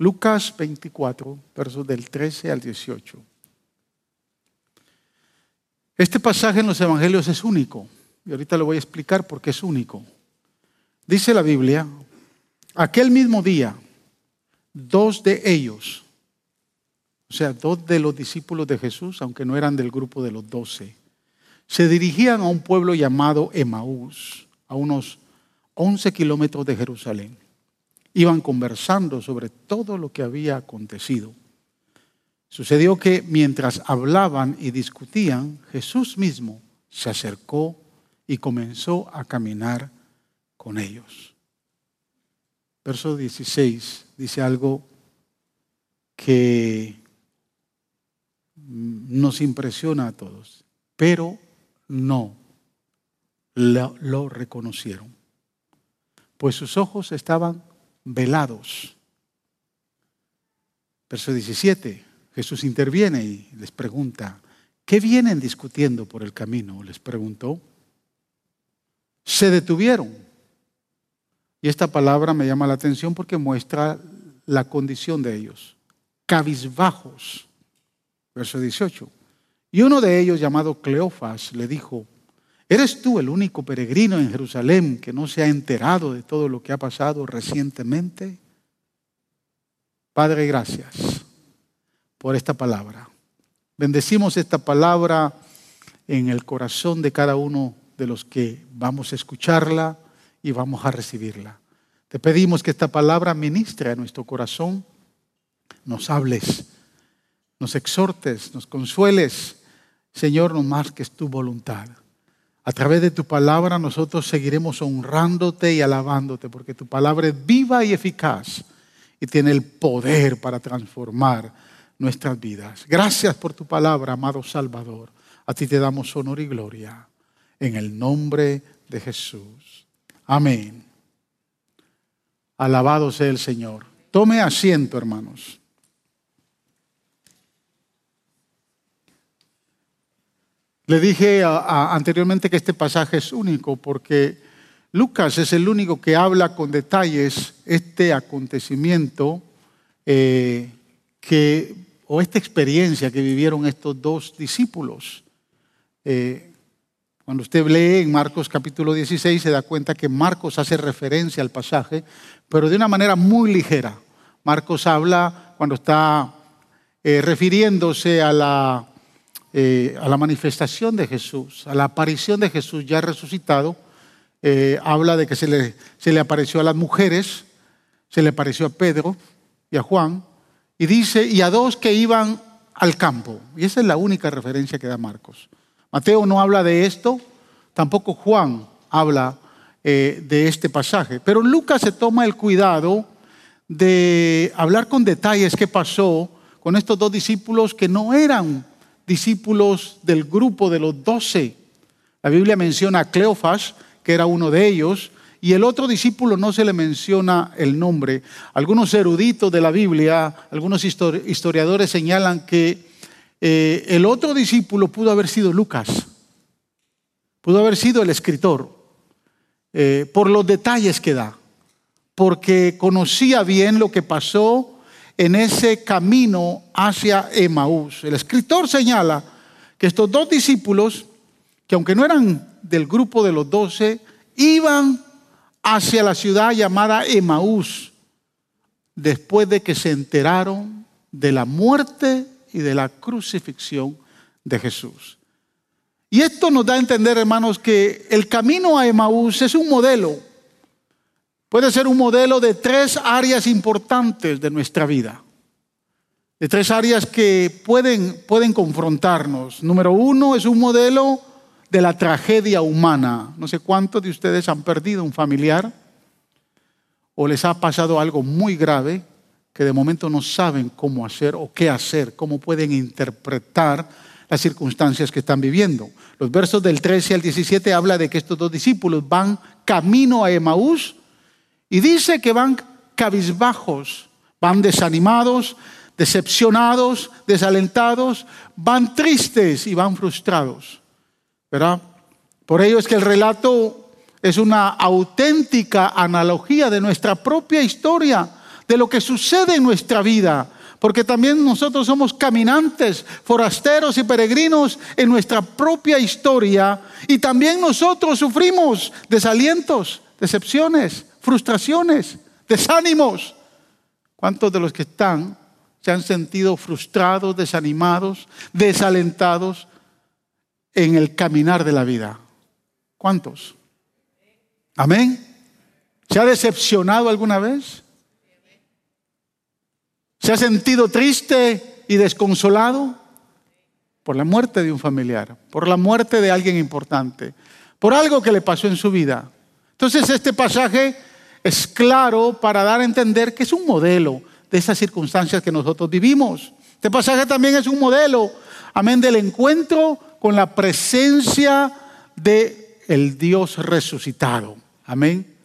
Lucas 24, versos del 13 al 18. Este pasaje en los evangelios es único, y ahorita lo voy a explicar por qué es único. Dice la Biblia, aquel mismo día, dos de ellos, o sea, dos de los discípulos de Jesús, aunque no eran del grupo de los doce, se dirigían a un pueblo llamado Emaús, a unos 11 kilómetros de Jerusalén. Iban conversando sobre todo lo que había acontecido. Sucedió que mientras hablaban y discutían, Jesús mismo se acercó y comenzó a caminar con ellos. Verso 16 dice algo que nos impresiona a todos, pero no lo, reconocieron, pues sus ojos estaban velados. Verso 17, Jesús interviene y les pregunta, ¿qué vienen discutiendo por el camino? Les preguntó. Se detuvieron. Y esta palabra me llama la atención porque muestra la condición de ellos. Cabizbajos. Verso 18. Y uno de ellos, llamado Cleofas, le dijo, ¿eres tú el único peregrino en Jerusalén que no se ha enterado de todo lo que ha pasado recientemente? Padre, gracias por esta palabra. Bendecimos esta palabra en el corazón de cada uno de los que vamos a escucharla y vamos a recibirla. Te pedimos que esta palabra ministre a nuestro corazón, nos hables, nos exhortes, nos consueles Señor, no más que es tu voluntad. A través de tu palabra nosotros seguiremos honrándote y alabándote, porque tu palabra es viva y eficaz y tiene el poder para transformar nuestras vidas. Gracias por tu palabra, amado Salvador. A ti te damos honor y gloria. En el nombre de Jesús. Amén. Alabado sea el Señor. Tome asiento, hermanos. Le dije anteriormente que este pasaje es único porque Lucas es el único que habla con detalles este acontecimiento eh, que, o esta experiencia que vivieron estos dos discípulos. Eh, cuando usted lee en Marcos capítulo 16 se da cuenta que Marcos hace referencia al pasaje, pero de una manera muy ligera. Marcos habla cuando está eh, refiriéndose a la eh, a la manifestación de Jesús, a la aparición de Jesús ya resucitado, eh, habla de que se le, apareció a las mujeres, se le apareció a Pedro y a Juan, y dice, y a dos que iban al campo. Y esa es la única referencia que da Marcos. Mateo no habla de esto, tampoco Juan habla eh, de este pasaje, pero Lucas se toma el cuidado de hablar con detalles qué pasó con estos dos discípulos que no eran discípulos del grupo de los doce. La Biblia menciona a Cleofas, que era uno de ellos, y el otro discípulo no se le menciona el nombre. Algunos eruditos de la Biblia, algunos historiadores señalan que eh, el otro discípulo pudo haber sido Lucas, pudo haber sido el escritor, eh, por los detalles que da, porque conocía bien lo que pasó en ese camino hacia Emaús. El escritor señala que estos dos discípulos, que aunque no eran del grupo de los doce, iban hacia la ciudad llamada Emaús, después de que se enteraron de la muerte y de la crucifixión de Jesús. Y esto nos da a entender, hermanos, que el camino a Emaús es un modelo Puede ser un modelo de tres áreas importantes de nuestra vida. De tres áreas que pueden, pueden confrontarnos. Número uno es un modelo de la tragedia humana. No sé cuántos de ustedes han perdido un familiar o les ha pasado algo muy grave que de momento no saben cómo hacer o qué hacer, cómo pueden interpretar las circunstancias que están viviendo. Los versos del 13 al 17 habla de que estos dos discípulos van camino a Emaús y dice que van cabizbajos, van desanimados, decepcionados, desalentados, van tristes y van frustrados. ¿Verdad? Por ello es que el relato es una auténtica analogía de nuestra propia historia, de lo que sucede en nuestra vida, porque también nosotros somos caminantes, forasteros y peregrinos en nuestra propia historia y también nosotros sufrimos desalientos, decepciones, frustraciones, desánimos. ¿Cuántos de los que están se han sentido frustrados, desanimados, desalentados en el caminar de la vida? ¿Cuántos? Amén. ¿Se ha decepcionado alguna vez? ¿Se ha sentido triste y desconsolado? Por la muerte de un familiar, por la muerte de alguien importante, por algo que le pasó en su vida. Entonces este pasaje es claro para dar a entender que es un modelo de esas circunstancias que nosotros vivimos. Este pasaje también es un modelo, amén, del encuentro con la presencia de el Dios resucitado. Amén.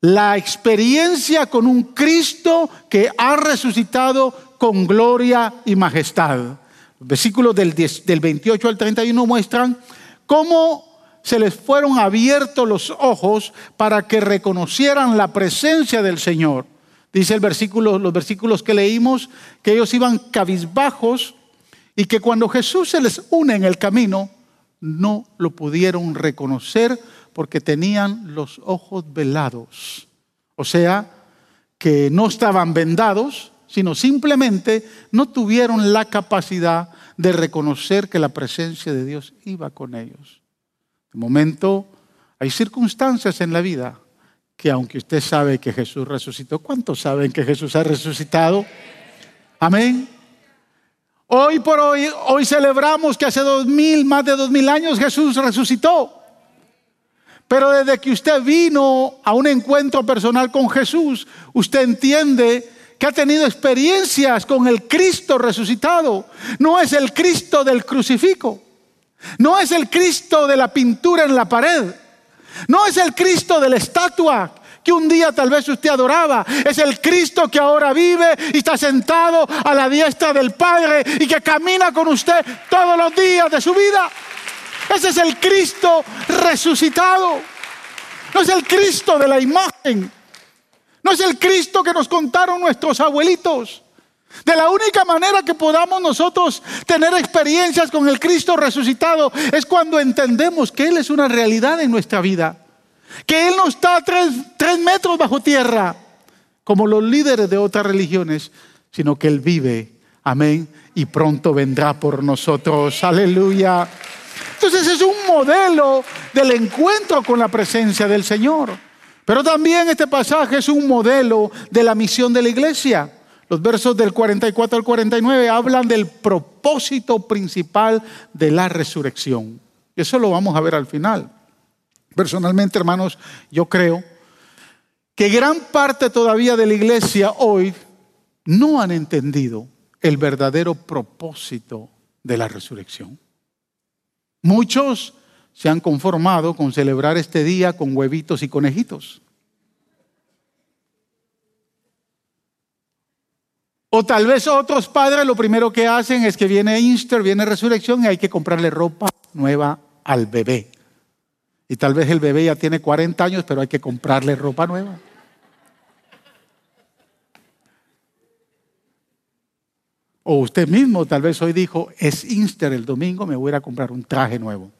La experiencia con un Cristo que ha resucitado con gloria y majestad. Los versículos del, del 28 al 31 muestran cómo se les fueron abiertos los ojos para que reconocieran la presencia del Señor. Dice el versículo, los versículos que leímos, que ellos iban cabizbajos y que cuando Jesús se les une en el camino, no lo pudieron reconocer porque tenían los ojos velados. O sea, que no estaban vendados, sino simplemente no tuvieron la capacidad de reconocer que la presencia de Dios iba con ellos. De momento, hay circunstancias en la vida que aunque usted sabe que Jesús resucitó, ¿cuántos saben que Jesús ha resucitado? Amén. Hoy por hoy, hoy celebramos que hace dos mil, más de dos mil años Jesús resucitó. Pero desde que usted vino a un encuentro personal con Jesús, usted entiende que ha tenido experiencias con el Cristo resucitado. No es el Cristo del crucifijo. No es el Cristo de la pintura en la pared. No es el Cristo de la estatua que un día tal vez usted adoraba. Es el Cristo que ahora vive y está sentado a la diestra del Padre y que camina con usted todos los días de su vida. Ese es el Cristo resucitado. No es el Cristo de la imagen. No es el Cristo que nos contaron nuestros abuelitos. De la única manera que podamos nosotros tener experiencias con el Cristo resucitado es cuando entendemos que Él es una realidad en nuestra vida. Que Él no está tres, tres metros bajo tierra, como los líderes de otras religiones, sino que Él vive. Amén. Y pronto vendrá por nosotros. Aleluya. Entonces es un modelo del encuentro con la presencia del Señor. Pero también este pasaje es un modelo de la misión de la iglesia. Los versos del 44 al 49 hablan del propósito principal de la resurrección. Eso lo vamos a ver al final. Personalmente, hermanos, yo creo que gran parte todavía de la iglesia hoy no han entendido el verdadero propósito de la resurrección. Muchos se han conformado con celebrar este día con huevitos y conejitos. O tal vez otros padres lo primero que hacen es que viene Easter, viene resurrección y hay que comprarle ropa nueva al bebé. Y tal vez el bebé ya tiene 40 años, pero hay que comprarle ropa nueva. O usted mismo tal vez hoy dijo, es Easter el domingo, me voy a comprar un traje nuevo.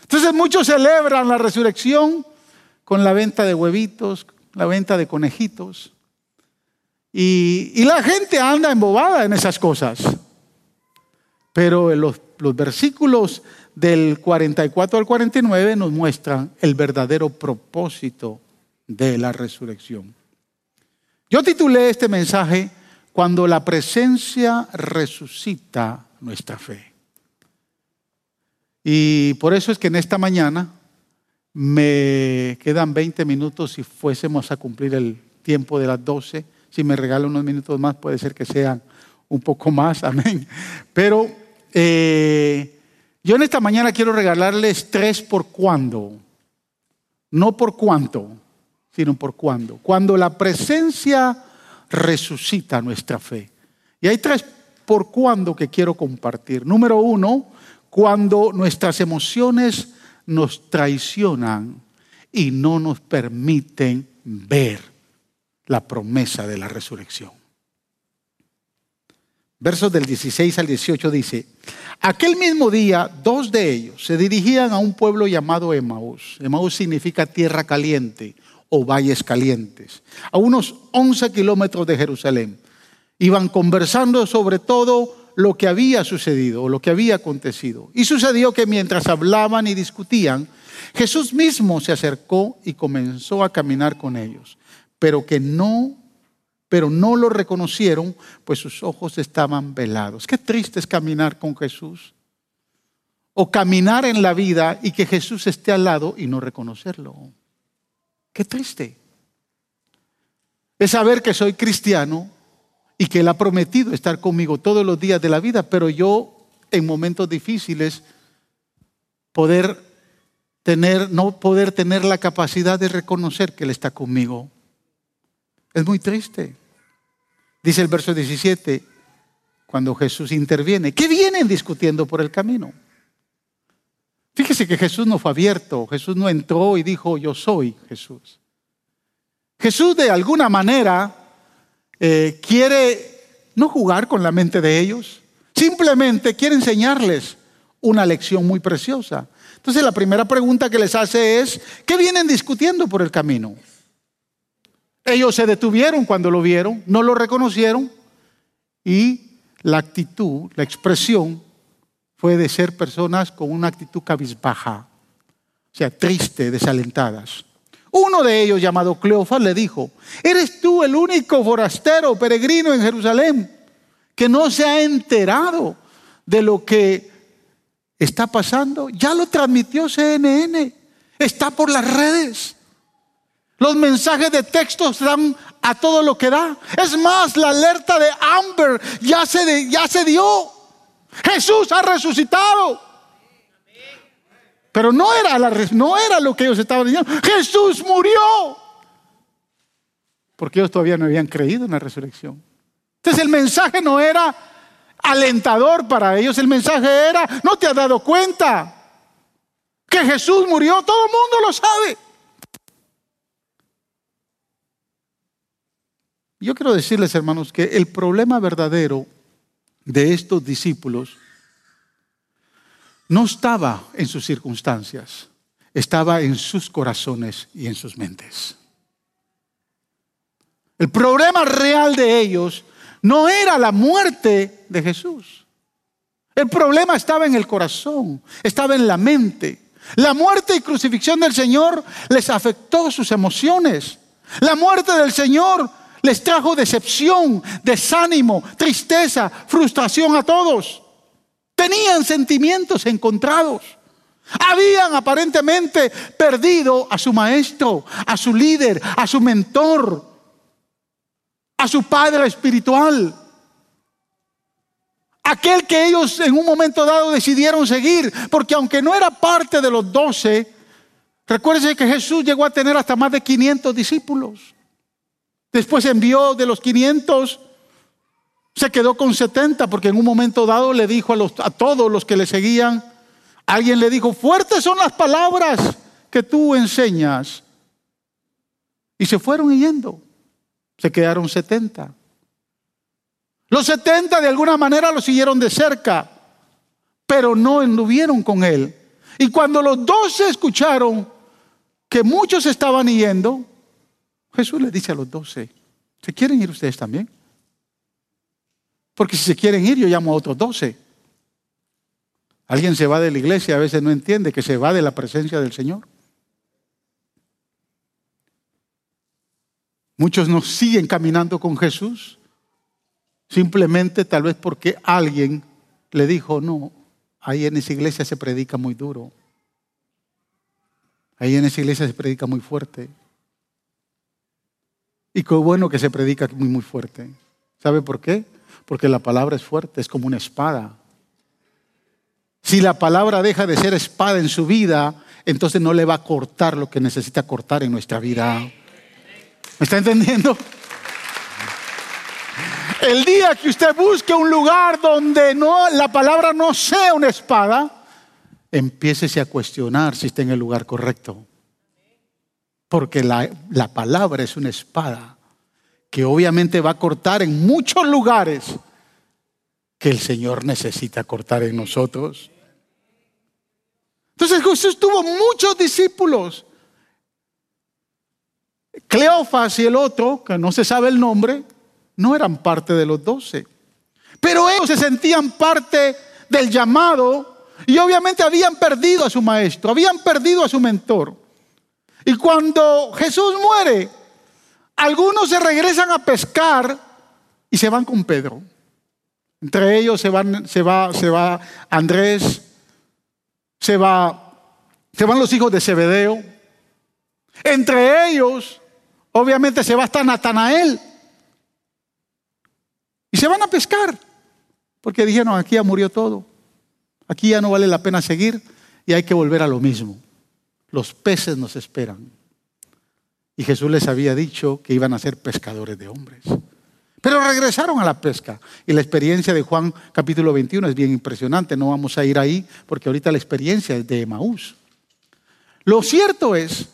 Entonces muchos celebran la resurrección con la venta de huevitos, la venta de conejitos. Y, la gente anda embobada en esas cosas. Pero los, los versículos del 44 al 49 nos muestran el verdadero propósito de la resurrección. Yo titulé este mensaje Cuando la presencia resucita nuestra fe. Y por eso es que en esta mañana me quedan 20 minutos si fuésemos a cumplir el tiempo de las 12 si me regala unos minutos más, puede ser que sean un poco más, amén. Pero eh, yo en esta mañana quiero regalarles tres por cuándo. No por cuánto, sino por cuándo. Cuando la presencia resucita nuestra fe. Y hay tres por cuándo que quiero compartir. Número uno, cuando nuestras emociones nos traicionan y no nos permiten ver la promesa de la resurrección. Versos del 16 al 18 dice, aquel mismo día dos de ellos se dirigían a un pueblo llamado Emaús. Emaús significa tierra caliente o valles calientes, a unos 11 kilómetros de Jerusalén. Iban conversando sobre todo lo que había sucedido o lo que había acontecido. Y sucedió que mientras hablaban y discutían, Jesús mismo se acercó y comenzó a caminar con ellos, pero que no pero no lo reconocieron, pues sus ojos estaban velados. Qué triste es caminar con Jesús. O caminar en la vida y que Jesús esté al lado y no reconocerlo. Qué triste. Es saber que soy cristiano y que Él ha prometido estar conmigo todos los días de la vida, pero yo en momentos difíciles poder tener, no poder tener la capacidad de reconocer que Él está conmigo. Es muy triste. Dice el verso 17, cuando Jesús interviene, ¿qué vienen discutiendo por el camino? Fíjese que Jesús no fue abierto, Jesús no entró y dijo, yo soy Jesús. Jesús de alguna manera eh, quiere no jugar con la mente de ellos, simplemente quiere enseñarles una lección muy preciosa. Entonces la primera pregunta que les hace es, ¿qué vienen discutiendo por el camino? Ellos se detuvieron cuando lo vieron, no lo reconocieron y la actitud, la expresión fue de ser personas con una actitud cabizbaja, o sea, triste, desalentadas. Uno de ellos, llamado Cleofas, le dijo, ¿eres tú el único forastero, peregrino en Jerusalén, que no se ha enterado de lo que está pasando? Ya lo transmitió CNN, está por las redes. Los mensajes de texto dan a todo lo que da. Es más, la alerta de Amber ya se, ya se dio. Jesús ha resucitado. Pero no era, la, no era lo que ellos estaban diciendo. Jesús murió. Porque ellos todavía no habían creído en la resurrección. Entonces el mensaje no era alentador para ellos. El mensaje era, no te has dado cuenta que Jesús murió. Todo el mundo lo sabe. Yo quiero decirles, hermanos, que el problema verdadero de estos discípulos no estaba en sus circunstancias, estaba en sus corazones y en sus mentes. El problema real de ellos no era la muerte de Jesús. El problema estaba en el corazón, estaba en la mente. La muerte y crucifixión del Señor les afectó sus emociones. La muerte del Señor les trajo decepción, desánimo, tristeza, frustración a todos. Tenían sentimientos encontrados. Habían aparentemente perdido a su maestro, a su líder, a su mentor, a su padre espiritual. Aquel que ellos en un momento dado decidieron seguir, porque aunque no era parte de los doce, recuérdense que Jesús llegó a tener hasta más de 500 discípulos. Después envió de los 500, se quedó con 70 porque en un momento dado le dijo a, todos los que le seguían, alguien le dijo, fuertes son las palabras que tú enseñas. Y se fueron yendo. Se quedaron 70. Los 70 de alguna manera lo siguieron de cerca, pero no anduvieron con él. Y cuando los 12 escucharon que muchos estaban yendo, Jesús le dice a los doce, ¿se quieren ir ustedes también? Porque si se quieren ir, yo llamo a otros doce. Alguien se va de la iglesia, a veces no entiende que se va de la presencia del Señor. Muchos no siguen caminando con Jesús, simplemente tal vez porque alguien le dijo, no, ahí en esa iglesia se predica muy duro, ahí en esa iglesia se predica muy fuerte. Y qué bueno que se predica muy, muy fuerte. ¿Sabe por qué? Porque la palabra es fuerte, es como una espada. Si la palabra deja de ser espada en su vida, entonces no le va a cortar lo que necesita cortar en nuestra vida. ¿Me está entendiendo? El día que usted busque un lugar donde no, la palabra no sea una espada, empiece a cuestionar si está en el lugar correcto porque la, palabra es una espada que obviamente va a cortar en muchos lugares que el Señor necesita cortar en nosotros. Entonces Jesús tuvo muchos discípulos. Cleofas y el otro, que no se sabe el nombre, no eran parte de los doce. Pero ellos se sentían parte del llamado y obviamente habían perdido a su maestro, habían perdido a su mentor. Y cuando Jesús muere, algunos se regresan a pescar y se van con Pedro. Entre ellos se, van, se, va, se va Andrés, se, va, se van los hijos de Zebedeo. Entre ellos, obviamente, se va hasta Natanael. Y se van a pescar, porque dijeron, aquí ya murió todo. Aquí ya no vale la pena seguir y hay que volver a lo mismo. Los peces nos esperan. Y Jesús les había dicho que iban a ser pescadores de hombres. Pero regresaron a la pesca. Y la experiencia de Juan capítulo 21 es bien impresionante. No vamos a ir ahí porque ahorita la experiencia es de Emaús. Lo cierto es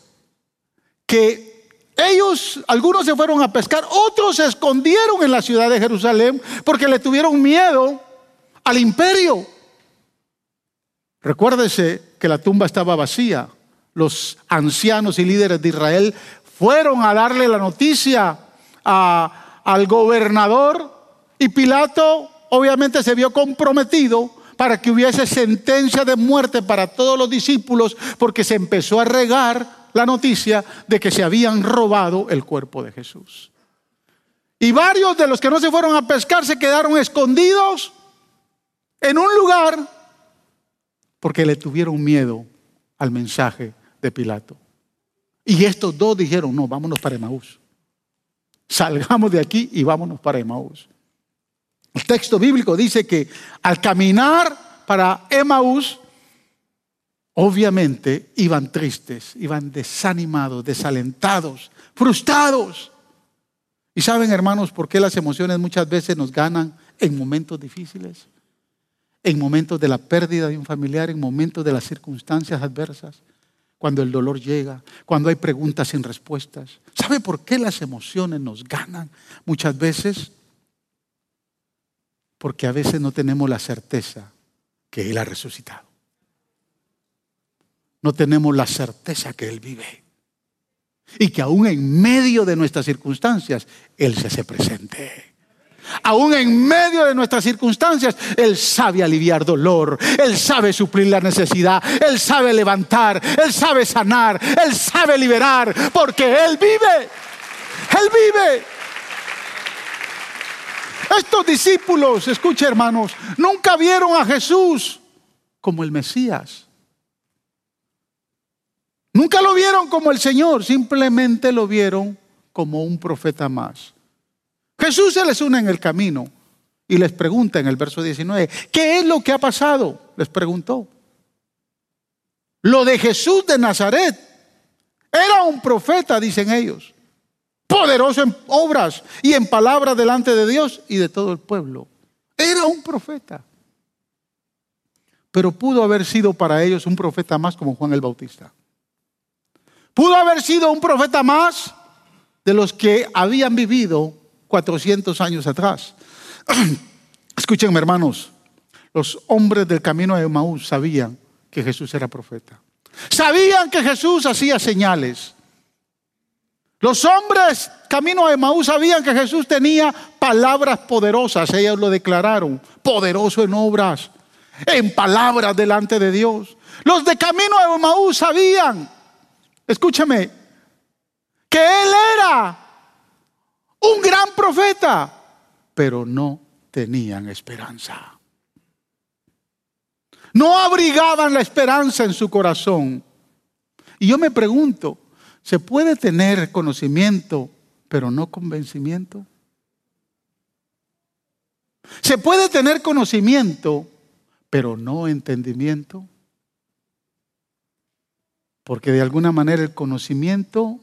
que ellos, algunos se fueron a pescar, otros se escondieron en la ciudad de Jerusalén porque le tuvieron miedo al imperio. Recuérdese que la tumba estaba vacía. Los ancianos y líderes de Israel fueron a darle la noticia a al gobernador y Pilato obviamente se vio comprometido para que hubiese sentencia de muerte para todos los discípulos porque se empezó a regar la noticia de que se habían robado el cuerpo de Jesús. Y varios de los que no se fueron a pescar se quedaron escondidos en un lugar porque le tuvieron miedo al mensaje de Pilato. Y estos dos dijeron, no, vámonos para Emaús. Salgamos de aquí y vámonos para Emaús. El texto bíblico dice que al caminar para Emaús, obviamente iban tristes, iban desanimados, desalentados, frustrados. Y saben, hermanos, por qué las emociones muchas veces nos ganan en momentos difíciles, en momentos de la pérdida de un familiar, en momentos de las circunstancias adversas cuando el dolor llega, cuando hay preguntas sin respuestas. ¿Sabe por qué las emociones nos ganan muchas veces? Porque a veces no tenemos la certeza que Él ha resucitado. No tenemos la certeza que Él vive. Y que aún en medio de nuestras circunstancias, Él se hace presente. Aún en medio de nuestras circunstancias, Él sabe aliviar dolor, Él sabe suplir la necesidad, Él sabe levantar, Él sabe sanar, Él sabe liberar, porque Él vive, Él vive. Estos discípulos, escuche hermanos, nunca vieron a Jesús como el Mesías. Nunca lo vieron como el Señor, simplemente lo vieron como un profeta más. Jesús se les une en el camino y les pregunta en el verso 19, ¿qué es lo que ha pasado? Les preguntó. Lo de Jesús de Nazaret era un profeta, dicen ellos, poderoso en obras y en palabras delante de Dios y de todo el pueblo. Era un profeta. Pero pudo haber sido para ellos un profeta más como Juan el Bautista. Pudo haber sido un profeta más de los que habían vivido 400 años atrás. Escúchenme, hermanos, los hombres del camino de Maús sabían que Jesús era profeta. Sabían que Jesús hacía señales. Los hombres camino de Maús sabían que Jesús tenía palabras poderosas. Ellos lo declararon, poderoso en obras, en palabras delante de Dios. Los de camino de Maús sabían, escúchame, que Él era un gran profeta, pero no tenían esperanza. No abrigaban la esperanza en su corazón. Y yo me pregunto, ¿se puede tener conocimiento pero no convencimiento? ¿Se puede tener conocimiento pero no entendimiento? Porque de alguna manera el conocimiento,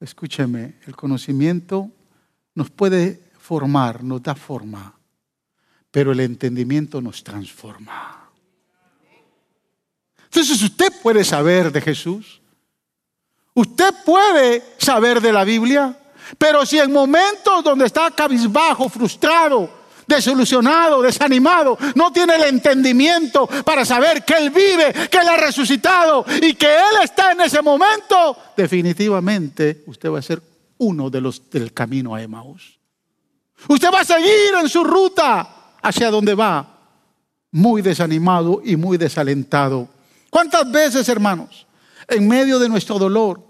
escúcheme, el conocimiento nos puede formar, nos da forma, pero el entendimiento nos transforma. Entonces usted puede saber de Jesús, usted puede saber de la Biblia, Pero si en momentos donde está cabizbajo, frustrado, desilusionado, desanimado, no tiene el entendimiento para saber que Él vive, que Él ha resucitado y que Él está en ese momento, definitivamente usted va a ser uno de los del camino a Emaús. Usted va a seguir en su ruta hacia donde va, muy desanimado y muy desalentado. ¿Cuántas veces, hermanos, en medio de nuestro dolor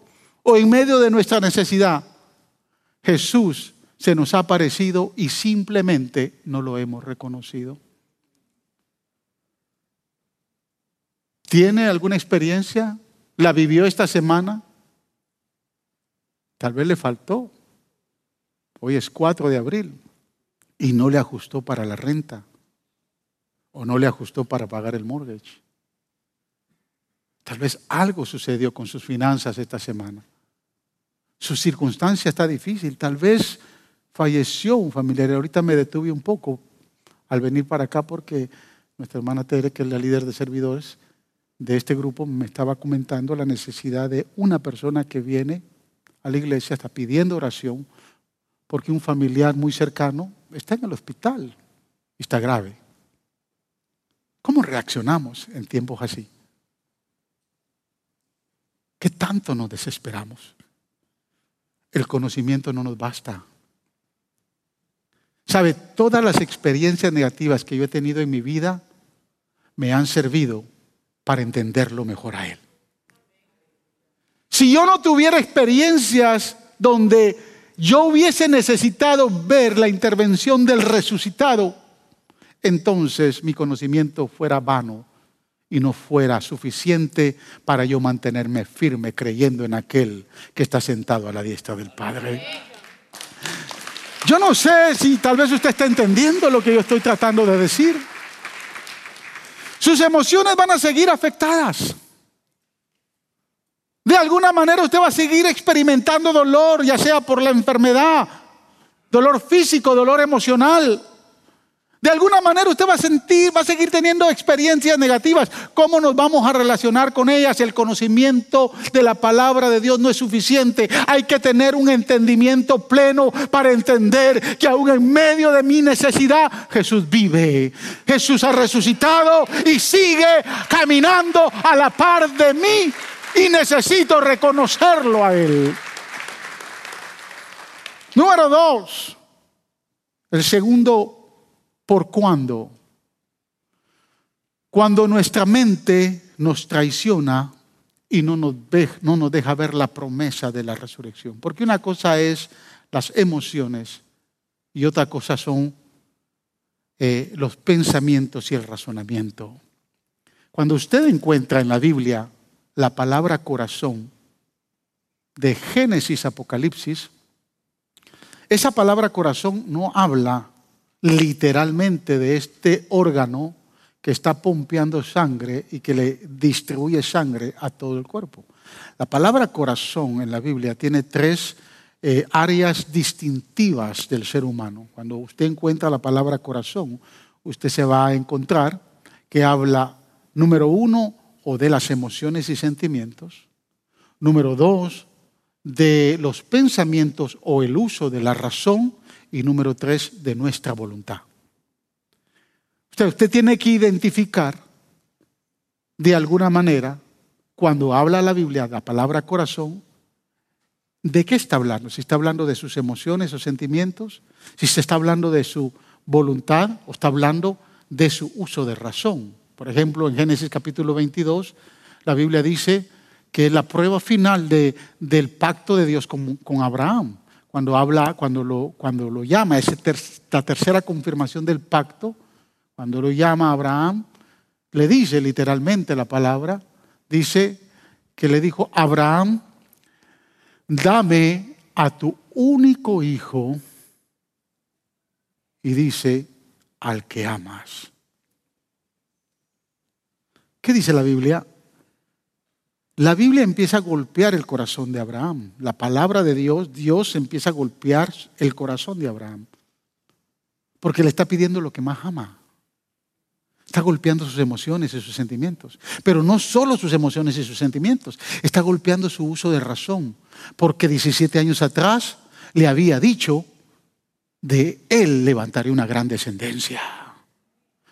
o en medio de nuestra necesidad, Jesús se nos ha aparecido y simplemente no lo hemos reconocido. ¿Tiene alguna experiencia? ¿La vivió esta semana? Tal vez le faltó. Hoy es 4 de abril y no le ajustó para la renta o no le ajustó para pagar el mortgage. Tal vez algo sucedió con sus finanzas esta semana. Su circunstancia está difícil. Tal vez falleció un familiar. Ahorita me detuve un poco al venir para acá porque nuestra hermana Tere, que es la líder de servidores de este grupo, me estaba comentando la necesidad de una persona que viene a la iglesia, está pidiendo oración porque un familiar muy cercano está en el hospital y está grave. ¿Cómo reaccionamos en tiempos así? ¿Qué tanto nos desesperamos? El conocimiento no nos basta. Sabe, todas las experiencias negativas que yo he tenido en mi vida me han servido para entenderlo mejor a Él. Si yo no tuviera experiencias donde yo hubiese necesitado ver la intervención del resucitado, entonces mi conocimiento fuera vano y no fuera suficiente para yo mantenerme firme creyendo en aquel que está sentado a la diestra del Padre. Yo no sé si tal vez usted está entendiendo lo que yo estoy tratando de decir. Sus emociones van a seguir afectadas. De alguna manera usted va a seguir experimentando dolor, ya sea por la enfermedad, dolor físico, dolor emocional. De alguna manera usted va a sentir, va a seguir teniendo experiencias negativas. ¿Cómo nos vamos a relacionar con ellas? El conocimiento de la palabra de Dios no es suficiente. Hay que tener un entendimiento pleno para entender que aún en medio de mi necesidad Jesús vive. Jesús ha resucitado y sigue caminando a la par de mí y necesito reconocerlo a Él. Número dos, el segundo ¿Por cuándo? Cuando nuestra mente nos traiciona y no nos, no nos deja ver la promesa de la resurrección. Porque una cosa es las emociones y otra cosa son eh, los pensamientos y el razonamiento. Cuando usted encuentra en la Biblia la palabra corazón de Génesis Apocalipsis, esa palabra corazón no habla literalmente de este órgano que está pompeando sangre y que le distribuye sangre a todo el cuerpo. La palabra corazón en la Biblia tiene tres eh, áreas distintivas del ser humano. Cuando usted encuentra la palabra corazón, usted se va a encontrar que habla, número uno, o de las emociones y sentimientos, número dos, de los pensamientos o el uso de la razón, y número tres, de nuestra voluntad. Usted, tiene que identificar de alguna manera, cuando habla la Biblia, la palabra corazón, ¿de qué está hablando? Si está hablando de sus emociones o sentimientos, si se está hablando de su voluntad o está hablando de su uso de razón. Por ejemplo, en Génesis capítulo 22, la Biblia dice que es la prueba final de, del pacto de Dios con, Abraham cuando habla, cuando lo, llama, es la tercera confirmación del pacto, cuando lo llama Abraham, le dice literalmente la palabra, dice que le dijo, Abraham, dame a tu único hijo, y dice, al que amas. ¿Qué dice la Biblia? La Biblia empieza a golpear el corazón de Abraham. La palabra de Dios, Dios empieza a golpear el corazón de Abraham. Porque le está pidiendo lo que más ama. Está golpeando sus emociones y sus sentimientos. Pero no solo sus emociones y sus sentimientos. Está golpeando su uso de razón. Porque 17 años atrás le había dicho, de él levantaré una gran descendencia.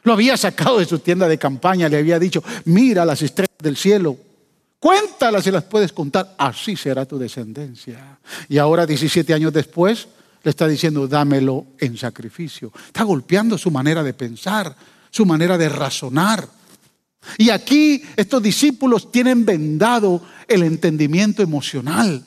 Lo había sacado de su tienda de campaña, le había dicho, mira las estrellas del cielo, cuéntalas y las puedes contar, así será tu descendencia. Y ahora, 17 años después, le está diciendo, dámelo en sacrificio. Está golpeando su manera de pensar, su manera de razonar. Y aquí estos discípulos tienen vendado el entendimiento emocional.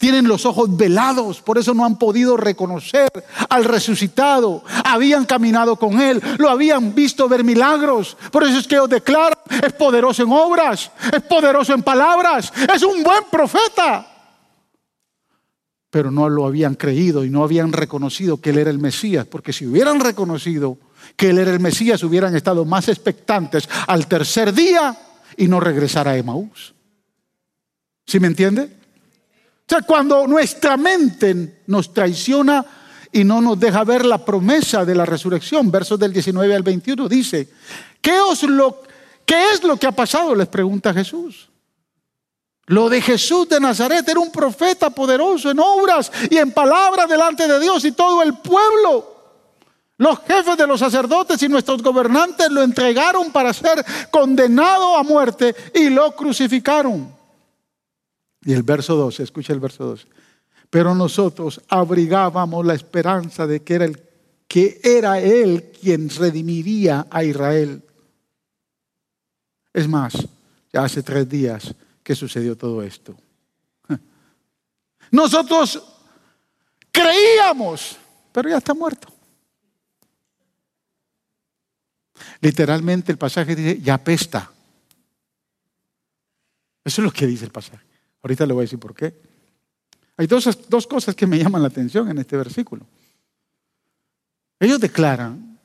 Tienen los ojos velados, por eso no han podido reconocer al resucitado. Habían caminado con él, lo habían visto ver milagros. Por eso es que os declaro, es poderoso en obras, es poderoso en palabras, es un buen profeta. Pero no lo habían creído y no habían reconocido que él era el Mesías, porque si hubieran reconocido que él era el Mesías, hubieran estado más expectantes al tercer día y no regresar a Emaús. ¿Sí me entiende? O sea, cuando nuestra mente nos traiciona y no nos deja ver la promesa de la resurrección, versos del 19 al 21, dice, ¿qué, ¿qué es lo que ha pasado? Les pregunta Jesús. Lo de Jesús de Nazaret era un profeta poderoso en obras y en palabras delante de Dios y todo el pueblo. Los jefes de los sacerdotes y nuestros gobernantes lo entregaron para ser condenado a muerte y lo crucificaron. Y el verso 12, escucha el verso 12. Pero nosotros abrigábamos la esperanza de que era, el, que era Él quien redimiría a Israel. Es más, ya hace tres días que sucedió todo esto. Nosotros creíamos, pero ya está muerto. Literalmente el pasaje dice, ya apesta. Eso es lo que dice el pasaje. Ahorita le voy a decir por qué. Hay dos, dos cosas que me llaman la atención en este versículo. Ellos declaran,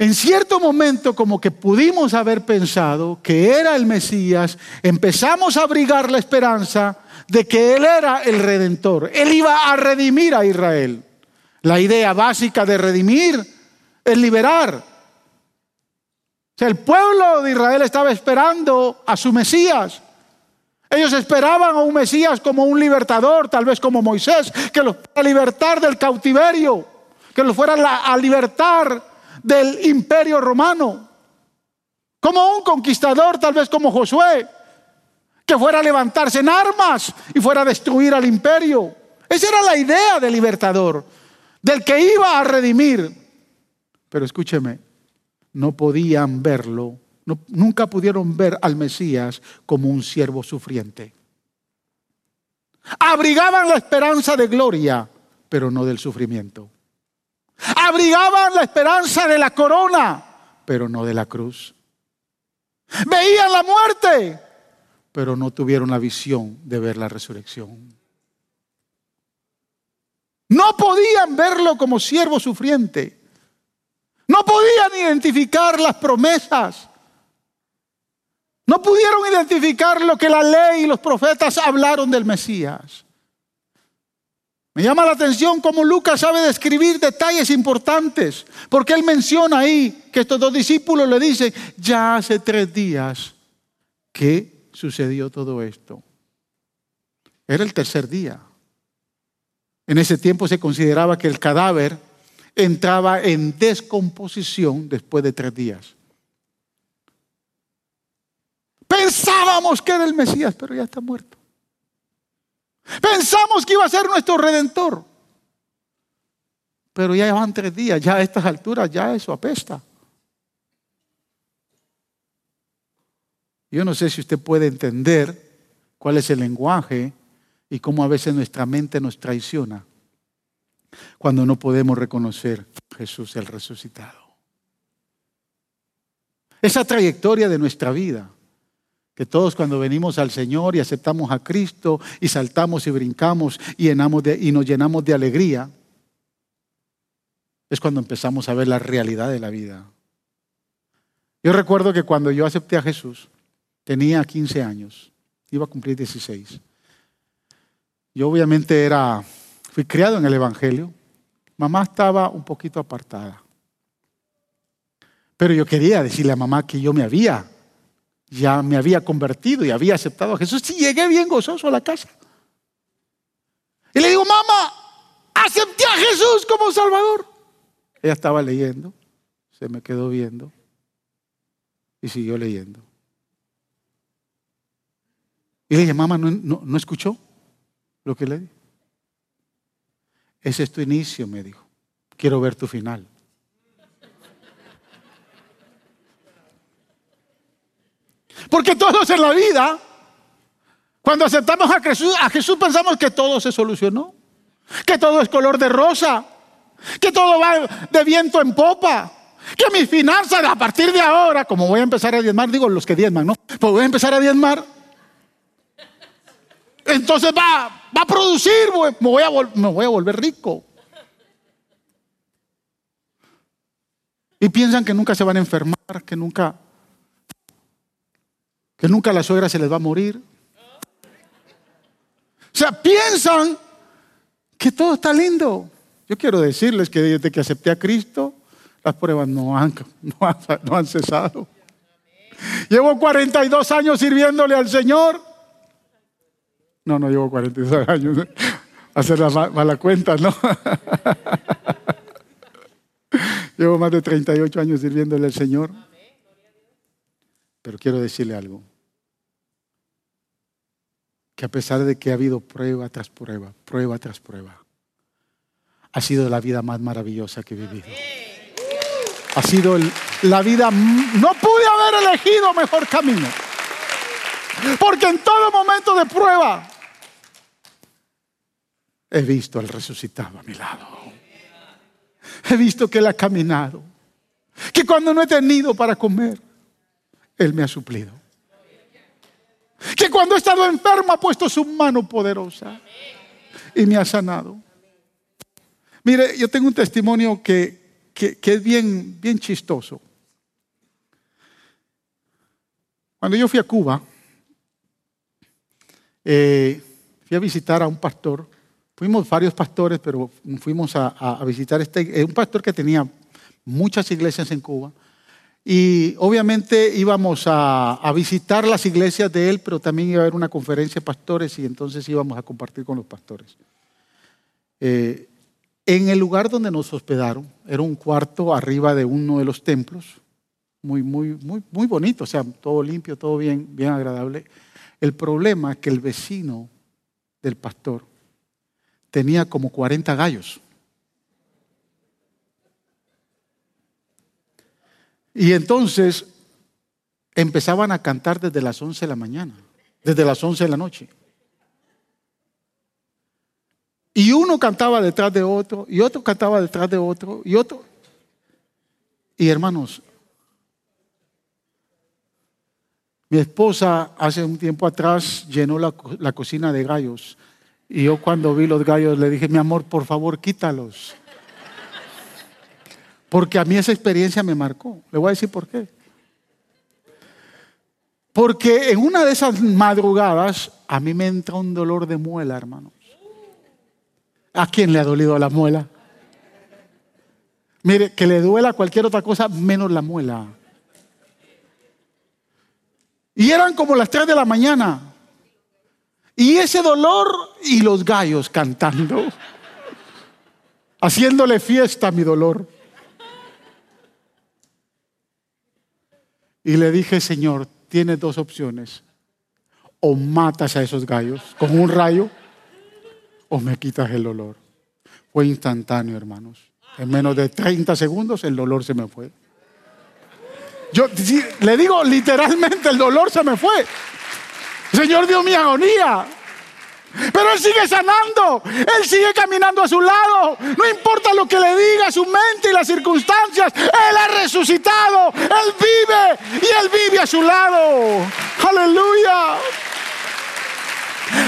en cierto momento como que pudimos haber pensado que era el Mesías, empezamos a abrigar la esperanza de que Él era el redentor, Él iba a redimir a Israel. La idea básica de redimir es liberar. O sea, el pueblo de Israel estaba esperando a su Mesías. Ellos esperaban a un Mesías como un libertador, tal vez como Moisés, que los fuera a libertar del cautiverio, que los fuera a libertar del imperio romano. Como un conquistador, tal vez como Josué, que fuera a levantarse en armas y fuera a destruir al imperio. Esa era la idea del libertador, del que iba a redimir. Pero escúcheme, no podían verlo nunca pudieron ver al Mesías como un siervo sufriente. Abrigaban la esperanza de gloria, pero no del sufrimiento. Abrigaban la esperanza de la corona, pero no de la cruz. Veían la muerte, pero no tuvieron la visión de ver la resurrección. No podían verlo como siervo sufriente. No podían identificar las promesas no pudieron identificar lo que la ley y los profetas hablaron del Mesías. Me llama la atención cómo Lucas sabe describir detalles importantes, porque él menciona ahí que estos dos discípulos le dicen, ya hace tres días que sucedió todo esto. Era el tercer día. En ese tiempo se consideraba que el cadáver entraba en descomposición después de tres días. Pensábamos que era el Mesías, pero ya está muerto. Pensamos que iba a ser nuestro redentor. Pero ya van tres días, ya a estas alturas ya eso apesta. Yo no sé si usted puede entender cuál es el lenguaje y cómo a veces nuestra mente nos traiciona cuando no podemos reconocer a Jesús el resucitado. Esa trayectoria de nuestra vida que todos cuando venimos al Señor y aceptamos a Cristo y saltamos y brincamos y, y nos llenamos de alegría, es cuando empezamos a ver la realidad de la vida. Yo recuerdo que cuando yo acepté a Jesús, tenía 15 años, iba a cumplir 16. Yo obviamente era, fui criado en el Evangelio, mamá estaba un poquito apartada. Pero yo quería decirle a mamá que yo me había ya me había convertido y había aceptado a Jesús y llegué bien gozoso a la casa. Y le digo, mamá, acepté a Jesús como Salvador. Ella estaba leyendo, se me quedó viendo y siguió leyendo. Y le dije, mamá, ¿no, no, escuchó lo que le di? Ese es tu inicio, me dijo. Quiero ver tu final. Porque todos en la vida, cuando aceptamos a Jesús, a Jesús pensamos que todo se solucionó, que todo es color de rosa, que todo va de viento en popa, que mis finanzas a partir de ahora, como voy a empezar a diezmar, digo los que diezman, ¿no? Pues voy a empezar a diezmar. Entonces va, va a producir, me voy a, me voy a volver rico. Y piensan que nunca se van a enfermar, que nunca, que nunca la suegra se les va a morir. O sea, piensan que todo está lindo. Yo quiero decirles que desde que acepté a Cristo, las pruebas no han, no han, cesado. Llevo 42 años sirviéndole al Señor. No, no llevo 42 años. Hacer la mala cuenta, ¿no? llevo más de 38 años sirviéndole al Señor. Pero quiero decirle algo. Que a pesar de que ha habido prueba tras prueba, prueba tras prueba, ha sido la vida más maravillosa que he vivido. Ha sido la vida, no pude haber elegido mejor camino. Porque en todo momento de prueba he visto al resucitado a mi lado. He visto que Él ha caminado. Que cuando no he tenido para comer, Él me ha suplido. Que cuando he estado enfermo ha puesto su mano poderosa y me ha sanado. Mire, yo tengo un testimonio que, es bien, bien chistoso. Cuando yo fui a Cuba, eh, fui a visitar a un pastor. Fuimos varios pastores, pero fuimos a, visitar este, eh, un pastor que tenía muchas iglesias en Cuba. Y obviamente íbamos a, visitar las iglesias de él, pero también iba a haber una conferencia de pastores y entonces íbamos a compartir con los pastores. Eh, en el lugar donde nos hospedaron, era un cuarto arriba de uno de los templos, muy, muy, muy, muy bonito, o sea, todo limpio, todo bien, bien agradable. El problema es que el vecino del pastor tenía como 40 gallos. Y entonces empezaban a cantar desde las 11 de la mañana, desde las 11 de la noche. Y uno cantaba detrás de otro, y otro cantaba detrás de otro, y otro. Y hermanos, mi esposa hace un tiempo atrás llenó la, la, cocina de gallos. Y yo cuando vi los gallos le dije, mi amor, por favor, quítalos. Porque a mí esa experiencia me marcó. Le voy a decir por qué. Porque en una de esas madrugadas a mí me entra un dolor de muela, hermano. ¿A quién le ha dolido la muela? Mire, que le duela cualquier otra cosa menos la muela. Y eran como las 3 de la mañana. Y ese dolor y los gallos cantando, haciéndole fiesta a mi dolor. Y le dije, Señor, tienes dos opciones. O matas a esos gallos con un rayo o me quitas el dolor. Fue instantáneo, hermanos. En menos de 30 segundos el dolor se me fue. Yo le digo literalmente el dolor se me fue. Señor dio mi agonía. Pero Él sigue sanando, Él sigue caminando a su lado. No importa lo que le diga su mente y las circunstancias, Él ha resucitado, Él vive y Él vive a su lado. Aleluya.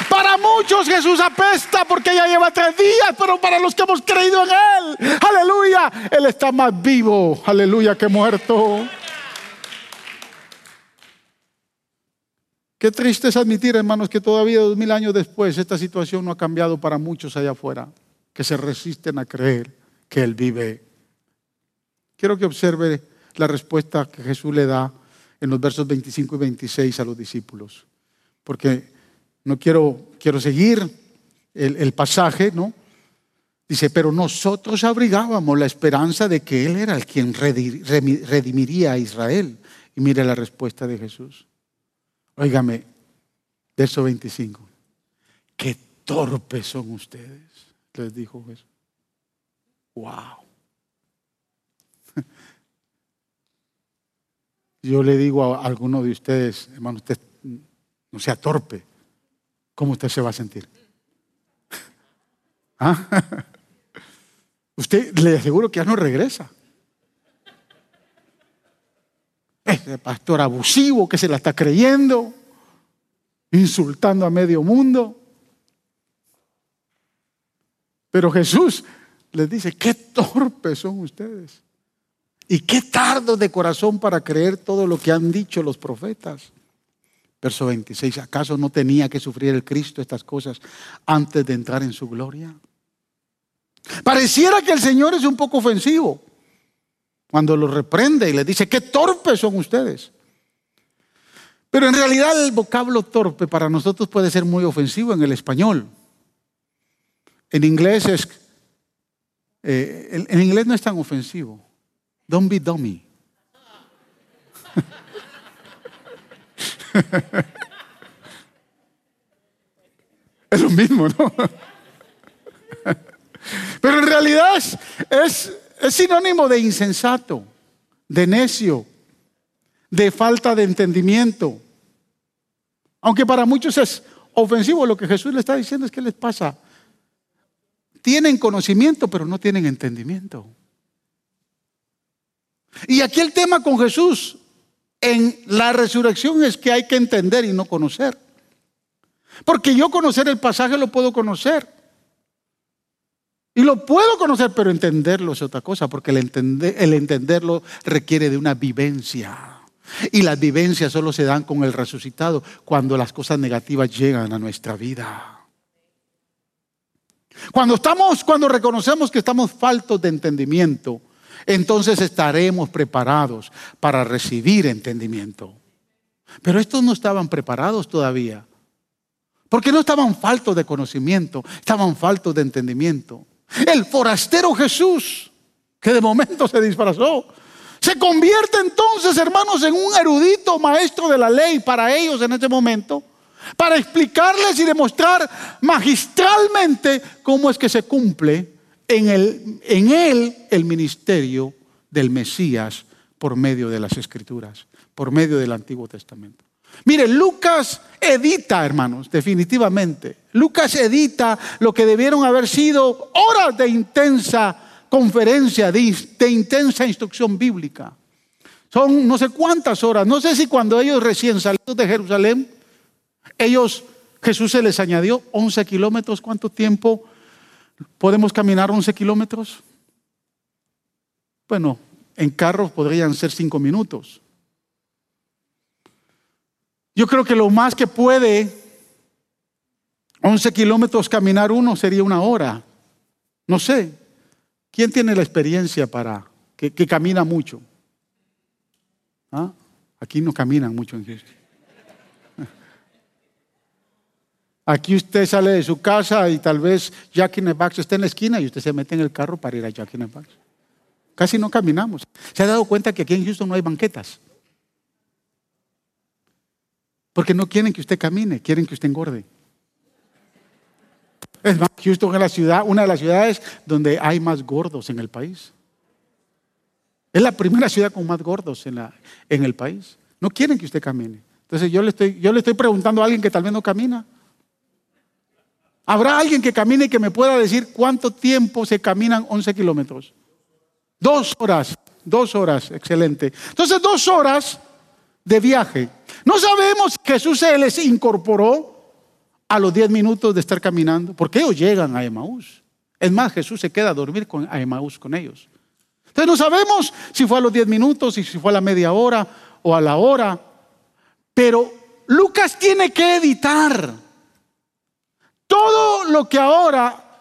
Para muchos Jesús apesta porque ya lleva tres días, pero para los que hemos creído en Él, aleluya, Él está más vivo, aleluya, que muerto. Qué triste es admitir, hermanos, que todavía dos mil años después esta situación no ha cambiado para muchos allá afuera, que se resisten a creer que Él vive. Quiero que observe la respuesta que Jesús le da en los versos 25 y 26 a los discípulos, porque no quiero, quiero seguir, el, pasaje, ¿no? Dice, pero nosotros abrigábamos la esperanza de que Él era el quien redimiría a Israel. Y mire la respuesta de Jesús. Óigame, verso 25. Qué torpes son ustedes, les dijo Jesús. Wow. Yo le digo a alguno de ustedes, hermano, usted no sea torpe. ¿Cómo usted se va a sentir? ¿Ah? Usted le aseguro que ya no regresa. Ese pastor abusivo que se la está creyendo, insultando a medio mundo. Pero Jesús les dice, qué torpes son ustedes. Y qué tardo de corazón para creer todo lo que han dicho los profetas. Verso 26, ¿acaso no tenía que sufrir el Cristo estas cosas antes de entrar en su gloria? Pareciera que el Señor es un poco ofensivo cuando lo reprende y le dice, qué torpes son ustedes. Pero en realidad el vocablo torpe para nosotros puede ser muy ofensivo en el español. En inglés es, eh, en inglés no es tan ofensivo. Don't be dummy. es lo mismo, ¿no? Pero en realidad es, es sinónimo de insensato, de necio, de falta de entendimiento. Aunque para muchos es ofensivo, lo que Jesús le está diciendo es que les pasa. Tienen conocimiento, pero no tienen entendimiento. Y aquí el tema con Jesús en la resurrección es que hay que entender y no conocer. Porque yo conocer el pasaje lo puedo conocer. Y lo puedo conocer, pero entenderlo es otra cosa, porque el, entenderlo requiere de una vivencia. Y las vivencias solo se dan con el resucitado cuando las cosas negativas llegan a nuestra vida. Cuando estamos, cuando reconocemos que estamos faltos de entendimiento, entonces estaremos preparados para recibir entendimiento. Pero estos no estaban preparados todavía. Porque no estaban faltos de conocimiento, estaban faltos de entendimiento. El forastero Jesús, que de momento se disfrazó, se convierte entonces, hermanos, en un erudito maestro de la ley para ellos en ese momento, para explicarles y demostrar magistralmente cómo es que se cumple en, él el ministerio del Mesías por medio de las Escrituras, por medio del Antiguo Testamento. Mire, Lucas edita, hermanos, definitivamente. Lucas edita lo que debieron haber sido horas de intensa conferencia, de, intensa instrucción bíblica. Son no sé cuántas horas. No sé si cuando ellos recién salieron de Jerusalén, ellos, Jesús se les añadió 11 kilómetros. ¿Cuánto tiempo ¿Podemos caminar 11 kilómetros? Bueno, en carros podrían ser 5 minutos. Yo creo que lo más que puede 11 kilómetros caminar uno sería una hora. No sé. ¿Quién tiene la experiencia para que, camina mucho? ¿Ah? Aquí no caminan mucho en Houston. Aquí usted sale de su casa y tal vez Jack in the Box está en la esquina y usted se mete en el carro para ir a Jack in the Box. Casi no caminamos. ¿Se ha dado cuenta que aquí en Houston no hay banquetas? Porque no quieren que usted camine, quieren que usted engorde. Es más, Houston es la ciudad, una de las ciudades donde hay más gordos en el país. Es la primera ciudad con más gordos en, la, en el país. No quieren que usted camine. Entonces yo le, estoy, yo le estoy preguntando a alguien que tal vez no camina. ¿Habrá alguien que camine y que me pueda decir cuánto tiempo se caminan 11 kilómetros? Dos horas, dos horas, excelente. Entonces, dos horas de viaje. No sabemos que Jesús se les incorporó a los 10 minutos de estar caminando, porque ellos llegan a Emaús. Es más, Jesús se queda a dormir con, a Emaús con ellos. Entonces no sabemos si fue a los 10 minutos, si fue a la media hora o a la hora, pero Lucas tiene que editar todo lo que ahora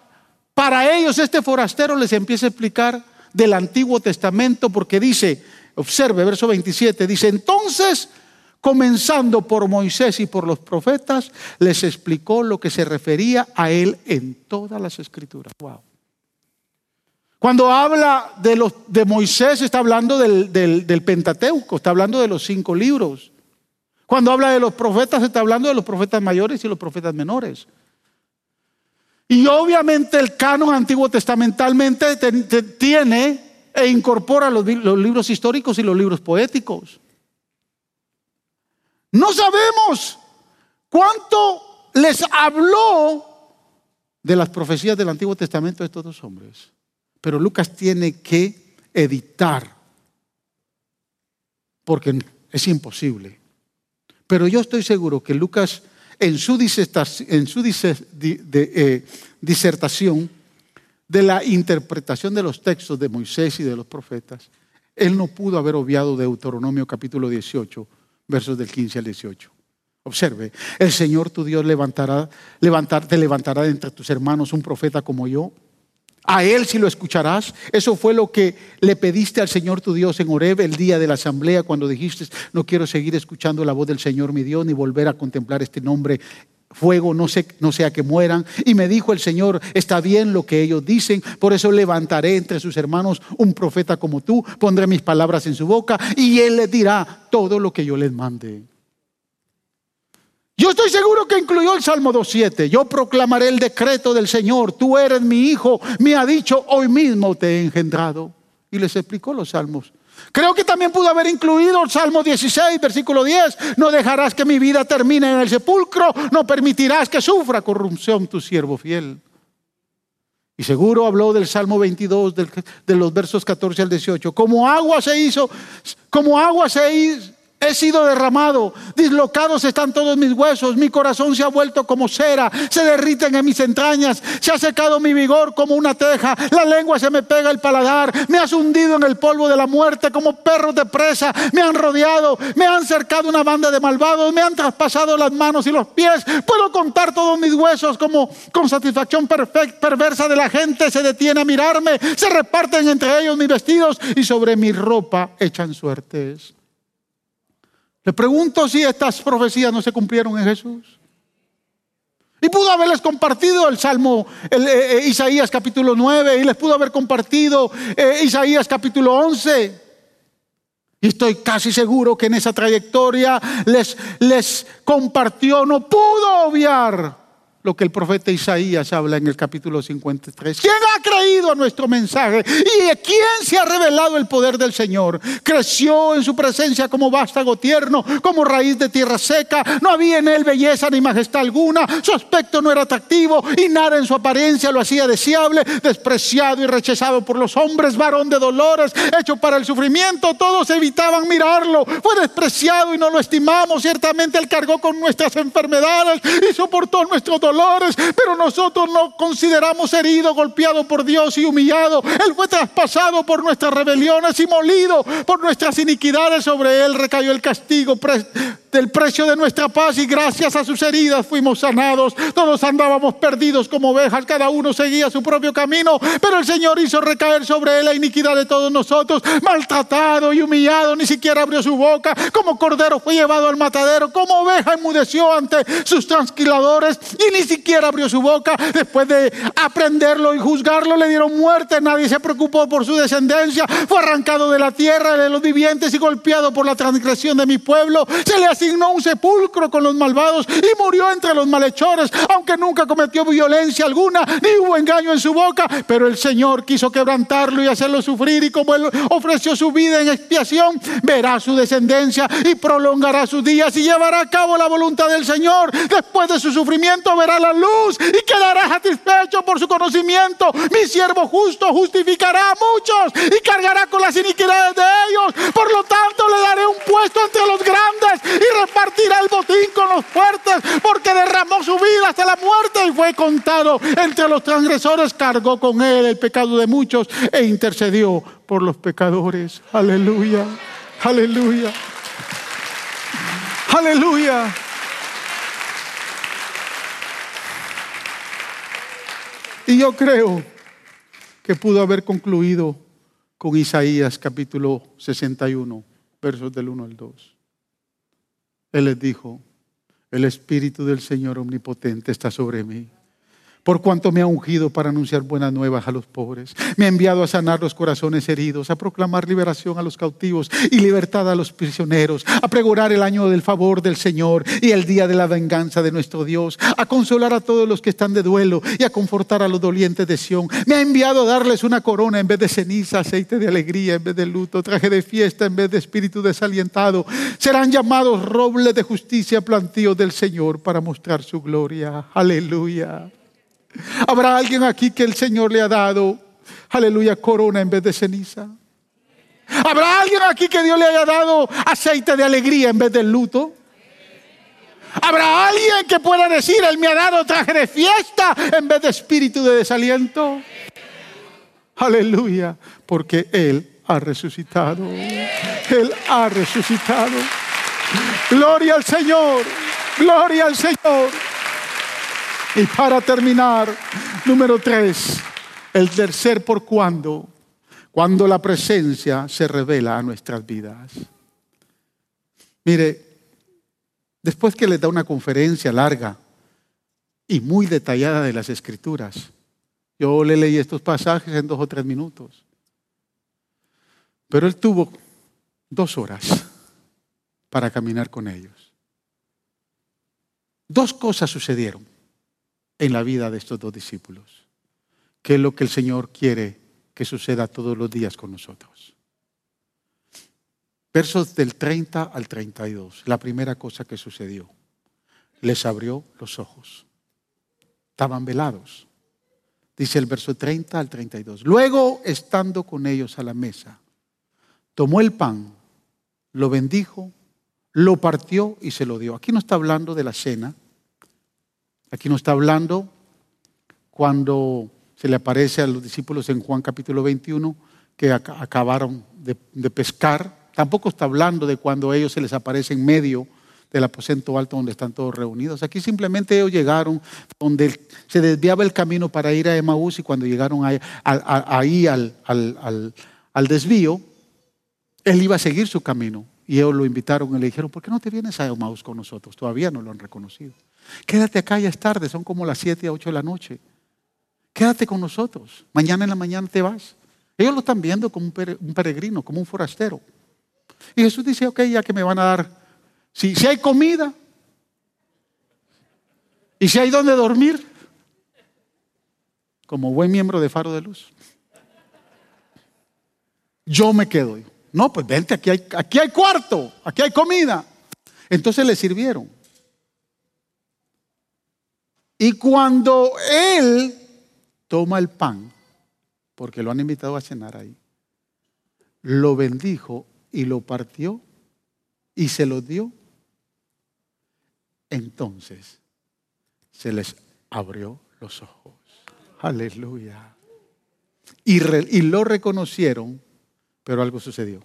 para ellos este forastero les empieza a explicar del Antiguo Testamento, porque dice, observe, verso 27, dice, entonces comenzando por Moisés y por los profetas, les explicó lo que se refería a él en todas las escrituras. Wow. Cuando habla de, los, de Moisés, está hablando del, del Pentateuco, está hablando de los cinco libros. Cuando habla de los profetas, está hablando de los profetas mayores y los profetas menores. Y obviamente el canon antiguo testamentalmente tiene e incorpora los, libros históricos y los libros poéticos. No sabemos cuánto les habló de las profecías del Antiguo Testamento de estos dos hombres. Pero Lucas tiene que editar, porque es imposible. Pero yo estoy seguro que Lucas en su, eh, disertación de la interpretación de los textos de Moisés y de los profetas, él no pudo haber obviado Deuteronomio capítulo 18, versos del 15 al 18. Observe, el Señor tu Dios levantará, levantar, te levantará entre tus hermanos un profeta como yo. A él si lo escucharás. Eso fue lo que le pediste al Señor tu Dios en Horeb el día de la asamblea cuando dijiste, no quiero seguir escuchando la voz del Señor mi Dios ni volver a contemplar este nombre fuego, no, sea que mueran. Y me dijo el Señor, está bien lo que ellos dicen, por eso levantaré entre sus hermanos un profeta como tú, pondré mis palabras en su boca y él les dirá todo lo que yo les mande. Yo estoy seguro que incluyó el Salmo 2.7. Yo proclamaré el decreto del Señor. Tú eres mi hijo. Me ha dicho, hoy mismo te he engendrado. Y les explicó los salmos. Creo que también pudo haber incluido el Salmo 16, versículo 10. No dejarás que mi vida termine en el sepulcro. No permitirás que sufra corrupción tu siervo fiel. Y seguro habló del Salmo 22, de los versos 14 al 18. Como agua se hizo, como agua se hizo He sido derramado, dislocados están todos mis huesos, mi corazón se ha vuelto como cera, se derriten en mis entrañas, se ha secado mi vigor como una teja, la lengua se me pega el paladar, me has hundido en el polvo de la muerte como perros de presa, me han rodeado, me han cercado una banda de malvados, me han traspasado las manos y los pies, puedo contar todos mis huesos como con satisfacción perversa de la gente, se detiene a mirarme, se reparten entre ellos mis vestidos y sobre mi ropa echan suertes. Le pregunto si estas profecías no se cumplieron en Jesús. Y pudo haberles compartido el Salmo, eh, eh, Isaías capítulo 9, y les pudo haber compartido eh, Isaías capítulo 11. Y estoy casi seguro que en esa trayectoria les, les compartió, no pudo obviar lo que el profeta Isaías habla en el capítulo 53. ¿Quién ha creído a nuestro mensaje? ¿Y quién se ha revelado el poder del Señor? Creció en su presencia como vástago tierno, como raíz de tierra seca. No había en él belleza ni majestad alguna. Su aspecto no era atractivo y nada en su apariencia lo hacía deseable. Despreciado y rechazado por los hombres, varón de dolores, hecho para el sufrimiento. Todos evitaban mirarlo. Fue despreciado y no lo estimamos. Ciertamente él cargó con nuestras enfermedades y soportó nuestro pero nosotros no consideramos herido, golpeado por Dios y humillado. Él fue traspasado por nuestras rebeliones y molido por nuestras iniquidades. Sobre él recayó el castigo del precio de nuestra paz y gracias a sus heridas fuimos sanados. Todos andábamos perdidos como ovejas, cada uno seguía su propio camino, pero el Señor hizo recaer sobre él la iniquidad de todos nosotros, maltratado y humillado, ni siquiera abrió su boca, como cordero fue llevado al matadero, como oveja enmudeció ante sus transquiladores y ni siquiera abrió su boca. Después de aprenderlo y juzgarlo, le dieron muerte, nadie se preocupó por su descendencia, fue arrancado de la tierra de los vivientes y golpeado por la transgresión de mi pueblo. Se le asignó un sepulcro con los malvados y murió entre los malhechores, aunque nunca cometió violencia alguna, ni hubo engaño en su boca, pero el Señor quiso quebrantarlo y hacerlo sufrir y como él ofreció su vida en expiación, verá su descendencia y prolongará sus días y llevará a cabo la voluntad del Señor. Después de su sufrimiento verá la luz y quedará satisfecho por su conocimiento. Mi siervo justo justificará a muchos y cargará con las iniquidades de ellos. Por lo tanto, le daré un puesto entre los grandes repartirá el botín con los fuertes, porque derramó su vida hasta la muerte y fue contado entre los transgresores, cargó con él el pecado de muchos e intercedió por los pecadores. Aleluya, aleluya, aleluya. Y yo creo que pudo haber concluido con Isaías capítulo 61, versos del 1 al 2. Él les dijo, el Espíritu del Señor Omnipotente está sobre mí por cuanto me ha ungido para anunciar buenas nuevas a los pobres. Me ha enviado a sanar los corazones heridos, a proclamar liberación a los cautivos y libertad a los prisioneros, a pregonar el año del favor del Señor y el día de la venganza de nuestro Dios, a consolar a todos los que están de duelo y a confortar a los dolientes de Sión. Me ha enviado a darles una corona en vez de ceniza, aceite de alegría en vez de luto, traje de fiesta en vez de espíritu desalientado. Serán llamados robles de justicia, plantíos del Señor para mostrar su gloria. Aleluya. ¿Habrá alguien aquí que el Señor le ha dado, aleluya, corona en vez de ceniza? ¿Habrá alguien aquí que Dios le haya dado aceite de alegría en vez de luto? ¿Habrá alguien que pueda decir, Él me ha dado traje de fiesta en vez de espíritu de desaliento? Aleluya, porque Él ha resucitado. Él ha resucitado. Gloria al Señor, gloria al Señor. Y para terminar, número tres, el tercer por cuando, cuando la presencia se revela a nuestras vidas. Mire, después que le da una conferencia larga y muy detallada de las escrituras, yo le leí estos pasajes en dos o tres minutos, pero él tuvo dos horas para caminar con ellos. Dos cosas sucedieron en la vida de estos dos discípulos, que es lo que el Señor quiere que suceda todos los días con nosotros. Versos del 30 al 32, la primera cosa que sucedió, les abrió los ojos. Estaban velados. Dice el verso 30 al 32. Luego, estando con ellos a la mesa, tomó el pan, lo bendijo, lo partió y se lo dio. Aquí no está hablando de la cena, Aquí no está hablando cuando se le aparece a los discípulos en Juan capítulo 21 que acabaron de, pescar. Tampoco está hablando de cuando ellos se les aparece en medio del aposento alto donde están todos reunidos. Aquí simplemente ellos llegaron donde se desviaba el camino para ir a Emaús y cuando llegaron ahí, ahí al, al, desvío, él iba a seguir su camino. Y ellos lo invitaron y le dijeron, ¿por qué no te vienes a Emaús con nosotros? Todavía no lo han reconocido. Quédate acá, ya es tarde, son como las 7 a 8 de la noche. Quédate con nosotros. Mañana en la mañana te vas. Ellos lo están viendo como un peregrino, como un forastero. Y Jesús dice, ok, ya que me van a dar, si, si hay comida y si hay donde dormir, como buen miembro de Faro de Luz, yo me quedo. No, pues vente, aquí hay, aquí hay cuarto, aquí hay comida. Entonces le sirvieron. Y cuando él toma el pan, porque lo han invitado a cenar ahí, lo bendijo y lo partió y se lo dio, entonces se les abrió los ojos. Aleluya. Y, y lo reconocieron, pero algo sucedió.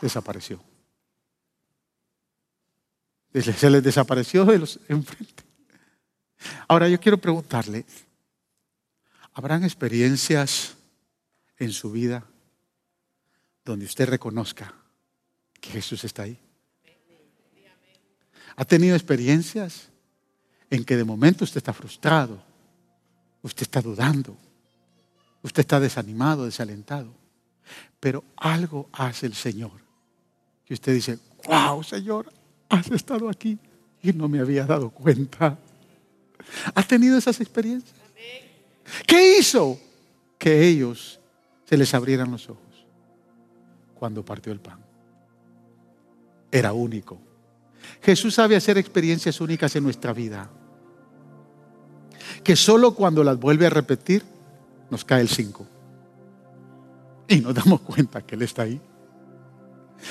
Desapareció. Se les desapareció de los enfrente. Ahora yo quiero preguntarle, ¿habrán experiencias en su vida donde usted reconozca que Jesús está ahí? ¿Ha tenido experiencias en que de momento usted está frustrado, usted está dudando, usted está desanimado, desalentado? Pero algo hace el Señor que usted dice, wow, Señor, has estado aquí y no me había dado cuenta. ¿Has tenido esas experiencias? ¿Qué hizo? Que ellos se les abrieran los ojos cuando partió el pan. Era único. Jesús sabe hacer experiencias únicas en nuestra vida. Que solo cuando las vuelve a repetir nos cae el 5. Y nos damos cuenta que Él está ahí.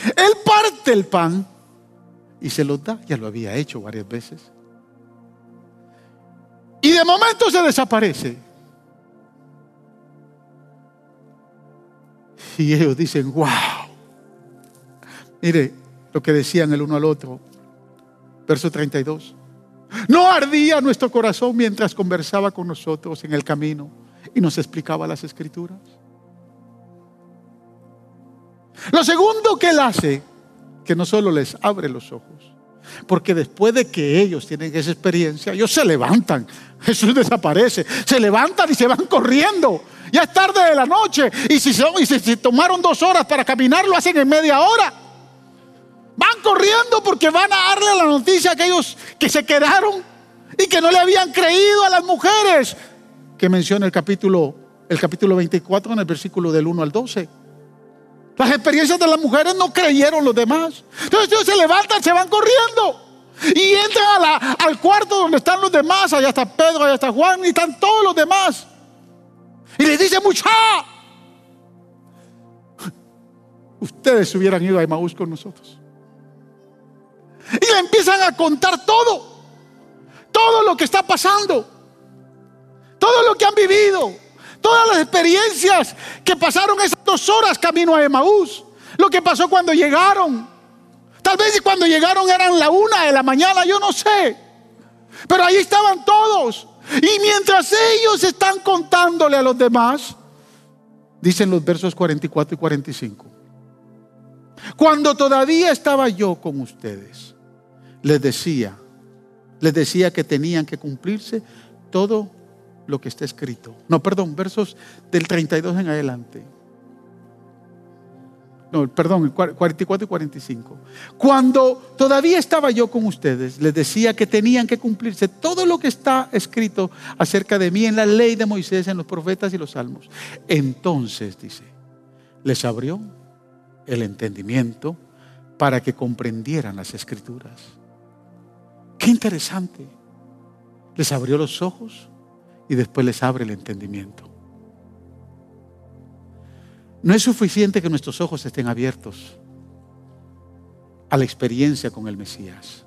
Él parte el pan y se los da. Ya lo había hecho varias veces. Y de momento se desaparece. Y ellos dicen, wow. Mire lo que decían el uno al otro. Verso 32. No ardía nuestro corazón mientras conversaba con nosotros en el camino y nos explicaba las escrituras. Lo segundo que él hace que no solo les abre los ojos, porque después de que ellos tienen esa experiencia, ellos se levantan. Jesús desaparece. Se levantan y se van corriendo. Ya es tarde de la noche. Y si, si, tomaron dos horas para caminar, lo hacen en media hora. Van corriendo porque van a darle la noticia a aquellos que se quedaron y que no le habían creído a las mujeres. Que menciona el capítulo, el capítulo 24 en el versículo del 1 al 12. Las experiencias de las mujeres no creyeron los demás. Entonces ellos se levantan, se van corriendo. Y entran al cuarto donde están los demás. Allá está Pedro, allá está Juan y están todos los demás. Y les dice, mucha. Ustedes hubieran ido a Emaús con nosotros. Y le empiezan a contar todo. Todo lo que está pasando. Todo lo que han vivido. Todas las experiencias que pasaron esas dos horas camino a Emaús. Lo que pasó cuando llegaron. Tal vez cuando llegaron eran la una de la mañana, yo no sé. Pero ahí estaban todos. Y mientras ellos están contándole a los demás, dicen los versos 44 y 45. Cuando todavía estaba yo con ustedes, les decía, les decía que tenían que cumplirse todo lo que está escrito. No, perdón, versos del 32 en adelante. No, perdón, 44 y 45. Cuando todavía estaba yo con ustedes, les decía que tenían que cumplirse todo lo que está escrito acerca de mí en la ley de Moisés, en los profetas y los salmos. Entonces, dice, les abrió el entendimiento para que comprendieran las escrituras. Qué interesante. Les abrió los ojos y después les abre el entendimiento. No es suficiente que nuestros ojos estén abiertos a la experiencia con el Mesías,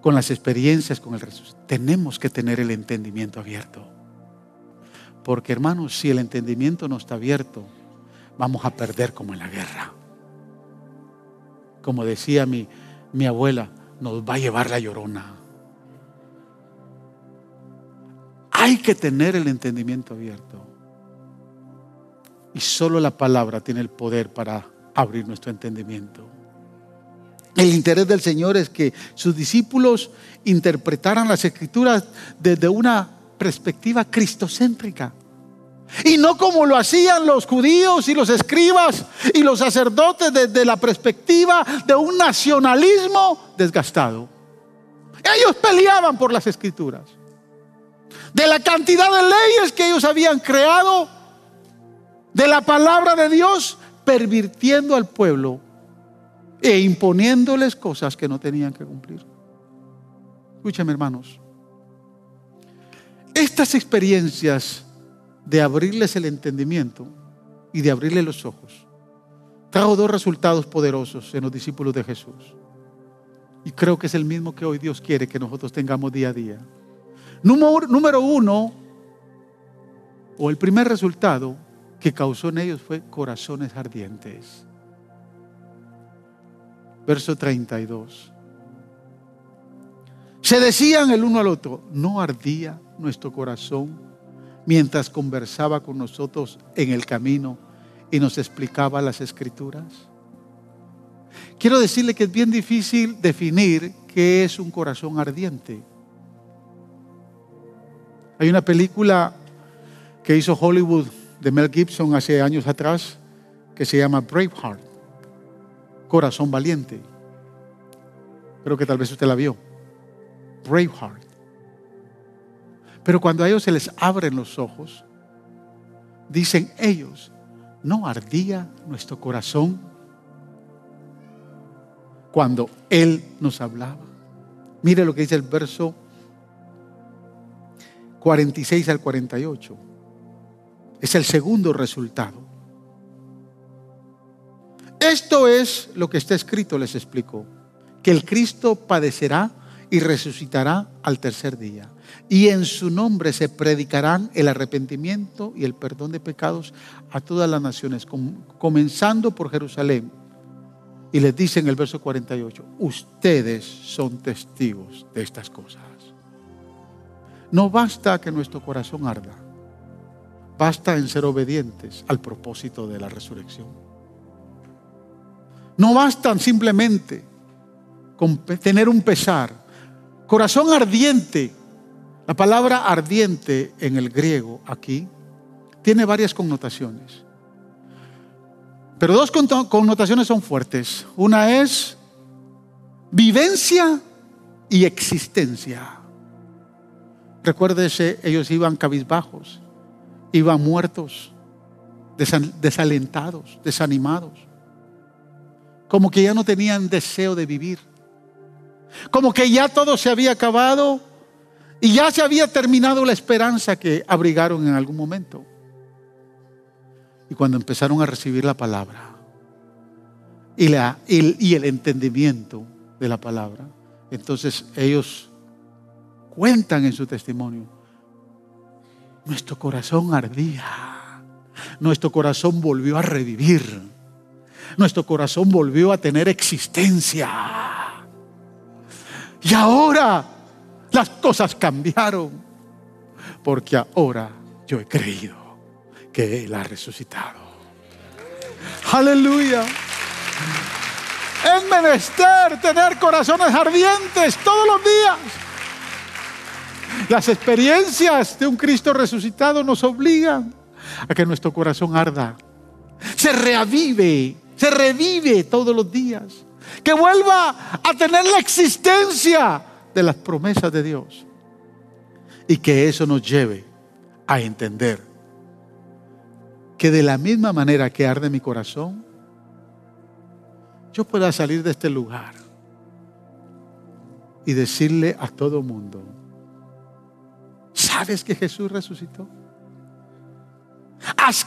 con las experiencias con el Jesús. Tenemos que tener el entendimiento abierto. Porque hermanos, si el entendimiento no está abierto, vamos a perder como en la guerra. Como decía mi, mi abuela, nos va a llevar la llorona. Hay que tener el entendimiento abierto. Y solo la palabra tiene el poder para abrir nuestro entendimiento. El interés del Señor es que sus discípulos interpretaran las escrituras desde una perspectiva cristocéntrica. Y no como lo hacían los judíos y los escribas y los sacerdotes desde la perspectiva de un nacionalismo desgastado. Ellos peleaban por las escrituras de la cantidad de leyes que ellos habían creado, de la palabra de Dios, pervirtiendo al pueblo e imponiéndoles cosas que no tenían que cumplir. Escúchame hermanos, estas experiencias de abrirles el entendimiento y de abrirles los ojos trajo dos resultados poderosos en los discípulos de Jesús. Y creo que es el mismo que hoy Dios quiere que nosotros tengamos día a día. Número, uno, o el primer resultado que causó en ellos fue corazones ardientes. Verso 32. Se decían el uno al otro, ¿no ardía nuestro corazón mientras conversaba con nosotros en el camino y nos explicaba las escrituras? Quiero decirle que es bien difícil definir qué es un corazón ardiente. Hay una película que hizo Hollywood de Mel Gibson hace años atrás que se llama Braveheart, Corazón Valiente. Creo que tal vez usted la vio. Braveheart. Pero cuando a ellos se les abren los ojos, dicen ellos, ¿no ardía nuestro corazón cuando Él nos hablaba? Mire lo que dice el verso 46 al 48. Es el segundo resultado. Esto es lo que está escrito, les explico, que el Cristo padecerá y resucitará al tercer día. Y en su nombre se predicarán el arrepentimiento y el perdón de pecados a todas las naciones, comenzando por Jerusalén. Y les dice en el verso 48, ustedes son testigos de estas cosas. No basta que nuestro corazón arda, basta en ser obedientes al propósito de la resurrección. No bastan simplemente con tener un pesar. Corazón ardiente. La palabra ardiente en el griego aquí tiene varias connotaciones. Pero dos connotaciones son fuertes. Una es vivencia y existencia. Recuérdese, ellos iban cabizbajos, iban muertos, desalentados, desanimados, como que ya no tenían deseo de vivir, como que ya todo se había acabado y ya se había terminado la esperanza que abrigaron en algún momento. Y cuando empezaron a recibir la palabra y, la, y el entendimiento de la palabra, entonces ellos cuentan en su testimonio, nuestro corazón ardía, nuestro corazón volvió a revivir, nuestro corazón volvió a tener existencia. Y ahora las cosas cambiaron, porque ahora yo he creído que Él ha resucitado. Aleluya. Es menester tener corazones ardientes todos los días. Las experiencias de un Cristo resucitado nos obligan a que nuestro corazón arda, se reavive, se revive todos los días, que vuelva a tener la existencia de las promesas de Dios. Y que eso nos lleve a entender que de la misma manera que arde mi corazón, yo pueda salir de este lugar y decirle a todo mundo, ¿sabes que Jesús resucitó? ¿Has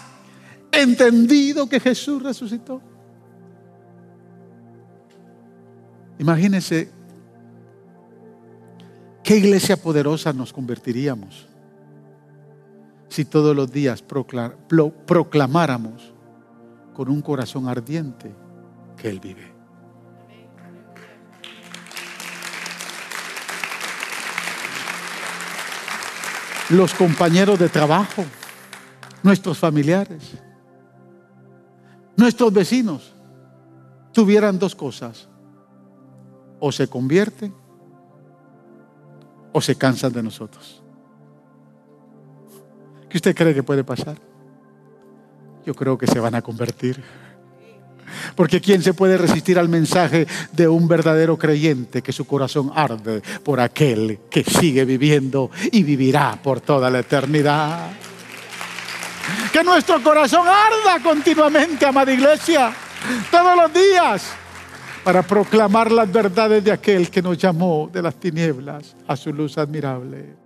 entendido que Jesús resucitó? Imagínense qué iglesia poderosa nos convertiríamos si todos los días proclamáramos con un corazón ardiente que Él vive. Los compañeros de trabajo, nuestros familiares, nuestros vecinos, tuvieran dos cosas. O se convierten o se cansan de nosotros. ¿Qué usted cree que puede pasar? Yo creo que se van a convertir. Porque ¿quién se puede resistir al mensaje de un verdadero creyente que su corazón arde por aquel que sigue viviendo y vivirá por toda la eternidad? Que nuestro corazón arda continuamente, amada iglesia, todos los días, para proclamar las verdades de aquel que nos llamó de las tinieblas a su luz admirable.